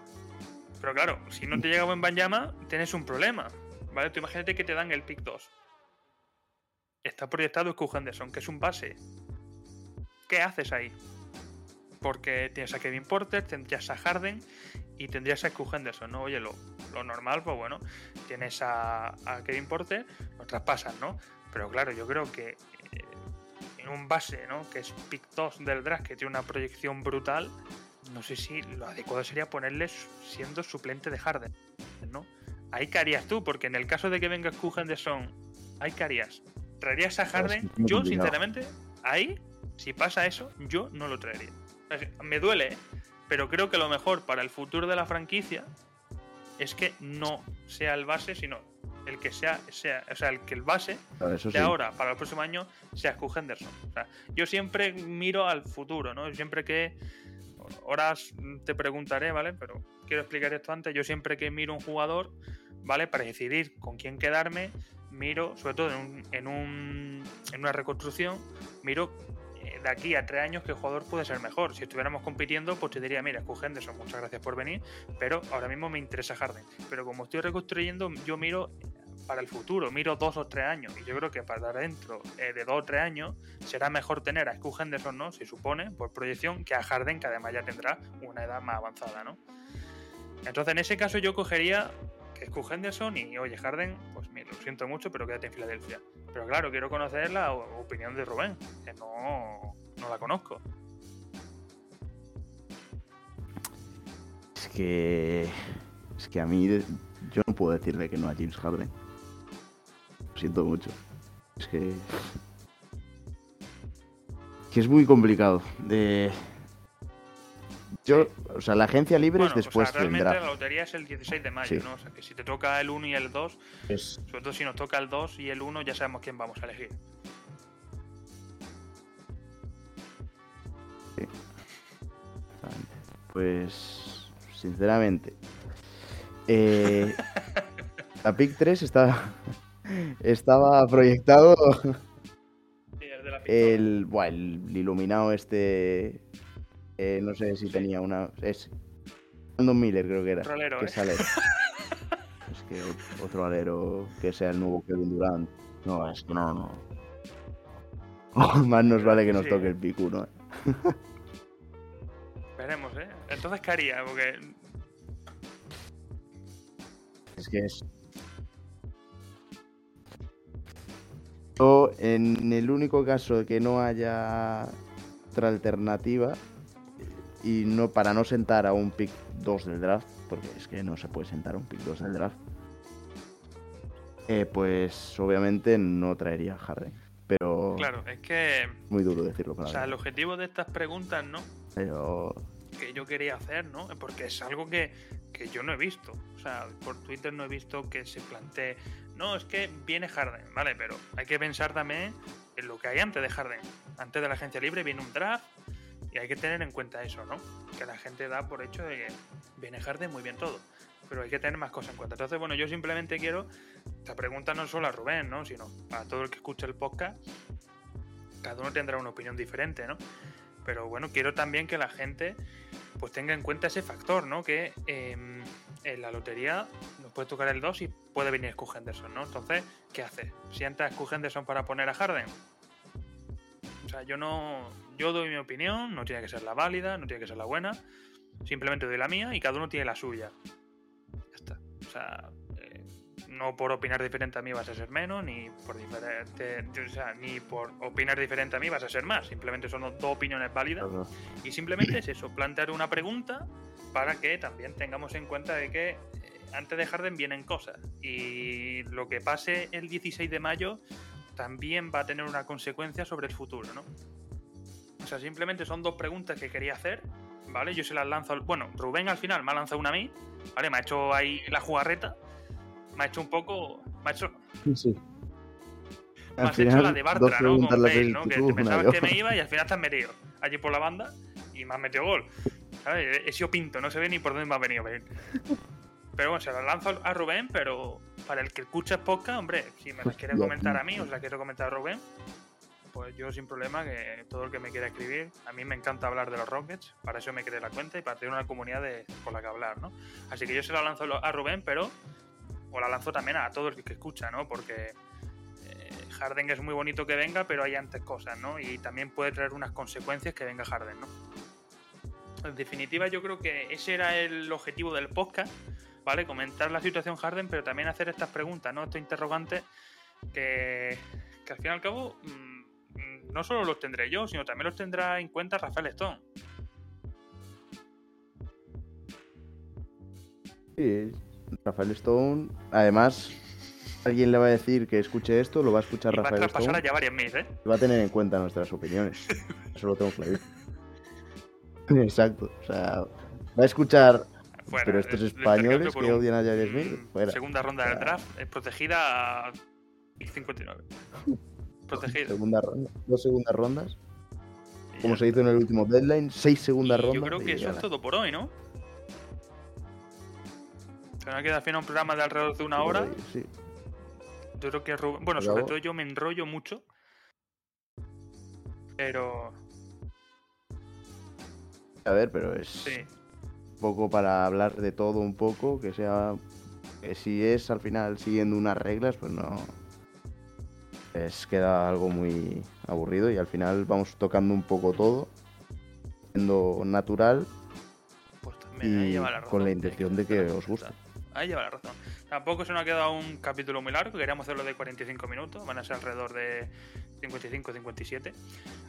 Pero claro, si no te llega buen Banyama, tienes un problema. ¿Vale? Tú imagínate que te dan el pick 2. está proyectado Q Henderson, que es un base. ¿Qué haces ahí? Porque tienes a Kevin Porter, tendrías a Harden y tendrías a Q Henderson, ¿no? Oye, lo, normal, pues bueno, tienes a, Kevin Porter, lo traspasas, ¿no? Pero claro, yo creo que eh, en un base, ¿no? Que es pick 2 del draft, que tiene una proyección brutal, no sé si lo adecuado sería ponerle siendo suplente de Harden, ¿no? Ahí qué harías tú, porque en el caso de que venga Q Henderson, ahí qué harías. ¿Traerías a Harden? Yo, sinceramente, ahí, si pasa eso, yo no lo traería. Me duele, ¿eh? pero creo que lo mejor para el futuro de la franquicia es que no sea el base, sino el que sea, sea o sea, el que el base de ahora para el próximo año sea Q Henderson. yo siempre miro al futuro, ¿no? Siempre que horas te preguntaré, ¿vale? Pero quiero explicar esto antes. Yo siempre que miro un jugador, ¿vale? Para decidir con quién quedarme, miro, sobre todo en, en, un, en una reconstrucción, miro eh, de aquí a tres años el jugador puede ser mejor. Si estuviéramos compitiendo, pues te diría, mira, Q Henderson, muchas gracias por venir, pero ahora mismo me interesa Harden. Pero como estoy reconstruyendo, yo miro para el futuro, miro dos o tres años. Y yo creo que para dentro eh, de dos o tres años será mejor tener a Q Henderson, ¿no? Se supone, por proyección, que a Harden, que además ya tendrá una edad más avanzada, ¿no? Entonces, en ese caso, yo cogería que Q Henderson y, oye, Harden, pues mira, lo siento mucho, pero quédate en Filadelfia. Pero claro, quiero conocer la opinión de Rubén, que no, no la conozco. Es que. Es que a mí. Yo no puedo decirle que no a James Harden. Lo siento mucho. Es que. Que es muy complicado. De yo, o sea, la agencia libre es después o realmente la lotería es el 16 de mayo, ¿no? O sea, que si te toca el 1 y el 2, sobre todo si nos toca el 2 y el 1, ya sabemos quién vamos a elegir. Sí. Pues, sinceramente, eh, la PIC 3 estaba, estaba proyectado el, bueno, el iluminado este eh, no sé si tenía una. Es. Brandon Miller, creo que era. Otro alero, que ¿eh? sale. es que otro alero que sea el nuevo Kevin Durant. No, es que no, no. más nos vale que nos toque el pico, ¿no? Veremos, ¿eh? Entonces, ¿qué haría? Porque. Es que es. O en el único caso de que no haya otra alternativa, y no para no sentar a un pick 2 del draft, porque es que no se puede sentar a un pick 2 del draft, eh, pues obviamente no traería a Harden. Pero. Claro, es que. Muy duro decirlo. Para o sea, el objetivo de estas preguntas, ¿no? Pero. Que yo quería hacer, ¿no? Porque es algo que, que yo no he visto. O sea, por Twitter no he visto que se plantee. No, es que viene Harden, ¿vale? Pero hay que pensar también en lo que hay antes de Harden. Antes de la agencia libre viene un draft y hay que tener en cuenta eso, ¿no? Que la gente da por hecho de que viene Harden muy bien todo. Pero hay que tener más cosas en cuenta. Entonces, bueno, yo simplemente quiero. Esta pregunta no solo a Rubén, ¿no? Sino para todo el que escucha el podcast. Cada uno tendrá una opinión diferente, ¿no? Pero bueno, quiero también que la gente pues tenga en cuenta ese factor, ¿no? Que em, en la lotería nos puede tocar el 2 y puede venir Q Henderson, ¿no? Entonces, ¿qué hace? ¿Sienta Q Henderson para poner a Harden? Sea, yo no, yo doy mi opinión, no tiene que ser la válida, no tiene que ser la buena, simplemente doy la mía y cada uno tiene la suya. Ya está. O sea, eh, no por opinar diferente a mí vas a ser menos, ni por diferente, o sea, ni por opinar diferente a mí vas a ser más. Simplemente son dos opiniones válidas. Y simplemente es eso, plantear una pregunta para que también tengamos en cuenta de que eh, antes de Harden vienen cosas. Y lo que pase el 16 de mayo también va a tener una consecuencia sobre el futuro, ¿no? O sea, simplemente son dos preguntas que quería hacer, ¿vale? Yo se las lanzo. Bueno, Rubén al final me ha lanzado una a mí, ¿vale? Me ha hecho ahí la jugarreta. Me ha hecho un poco. Me ha hecho. Sí. Me has hecho la de Bartra, ¿no? Con Bale, ¿no? Que te pensabas que me iba y al final te has metido allí por la banda y me has metido gol. ¿Sabes? He sido pinto, no se ve ni por dónde me ha venido Bale. Pero bueno, se la lanzo a Rubén, pero para el que escucha podcast, hombre, si me las quiere comentar a mí o se la quiero comentar a Rubén, pues yo sin problema, que todo el que me quiera escribir, a mí me encanta hablar de los Rockets, para eso me creé la cuenta y para tener una comunidad de, con la que hablar, ¿no? Así que yo se la lanzo a Rubén, pero o la lanzo también a todo el que escucha, ¿no? Porque eh, Harden es muy bonito que venga, pero hay antes cosas, ¿no? Y también puede traer unas consecuencias que venga Harden, ¿no? En definitiva, yo creo que ese era el objetivo del podcast, ¿vale? Comentar la situación Harden, pero también hacer estas preguntas, ¿no? Estos interrogantes que, que al fin y al cabo mm, no solo los tendré yo, sino también los tendrá en cuenta Rafael Stone. Sí, Rafael Stone. Además, alguien le va a decir que escuche esto, lo va a escuchar Rafael va a Stone. ya varias mil, ¿eh? Va a tener en cuenta nuestras opiniones. Eso lo tengo claro. Exacto. O sea, va a escuchar. Pero estos españoles que odian a Jair Smith, Segunda ronda del draft, es protegida a 59. Protegida. Segunda ronda, dos segundas rondas. Como se hizo en el último deadline, seis segundas rondas. Yo creo que eso es todo por hoy, ¿no? Se nos queda al final un programa de alrededor de una hora. Sí. Yo creo que Bueno, sobre todo yo me enrollo mucho. Pero. A ver, pero es. Un poco para hablar de todo un poco, que sea. Que si es al final siguiendo unas reglas, pues no. Es queda algo muy aburrido y al final vamos tocando un poco todo. Siendo natural. Pues y con la intención de que os guste. Ahí lleva la razón. Tampoco se nos ha quedado un capítulo muy largo, queríamos hacerlo de 45 minutos, van a ser alrededor de 55-57.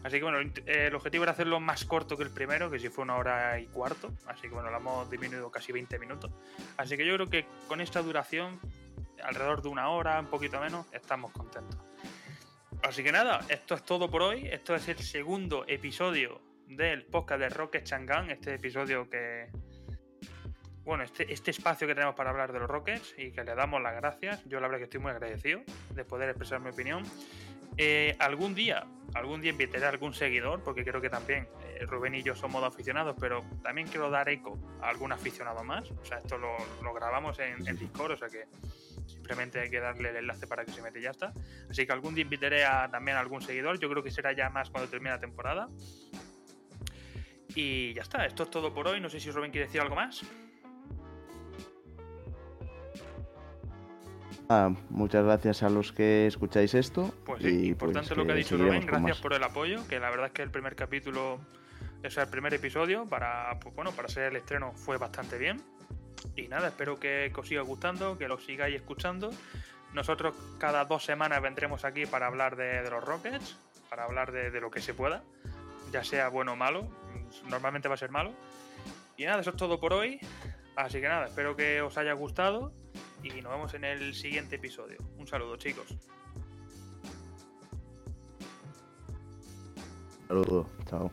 Así que bueno, el objetivo era hacerlo más corto que el primero, que si fue una hora y cuarto. Así que bueno, lo hemos disminuido casi 20 minutos. Así que yo creo que con esta duración, alrededor de una hora, un poquito menos, estamos contentos. Así que nada, esto es todo por hoy. Esto es el segundo episodio del podcast de Rocket Chang'an, este episodio que, bueno, este, este espacio que tenemos para hablar de los Rockets y que le damos las gracias. Yo la verdad que estoy muy agradecido de poder expresar mi opinión. Eh, algún día, algún día invitaré a algún seguidor, porque creo que también eh, Rubén y yo somos aficionados, pero también quiero dar eco a algún aficionado más. O sea, esto lo, grabamos en, en, Discord, o sea que simplemente hay que darle el enlace para que se mete y ya está. Así que algún día invitaré a, también a algún seguidor. Yo creo que será ya más cuando termine la temporada. Y ya está, esto es todo por hoy. No sé si Rubén quiere decir algo más. Ah, muchas gracias a los que escucháis esto. Pues sí, importante pues lo que ha dicho Rubén, gracias por el apoyo, que la verdad es que el primer capítulo, o sea, el primer episodio, para, pues bueno, para ser el estreno fue bastante bien. Y nada, espero que, os siga gustando, que lo sigáis escuchando. Nosotros cada dos semanas vendremos aquí para hablar de, los Rockets, para hablar de, de, lo que se pueda, ya sea bueno o malo, normalmente va a ser malo. Y nada, eso es todo por hoy. Así que nada, espero que os haya gustado y nos vemos en el siguiente episodio. Un saludo, chicos. Saludos, chao.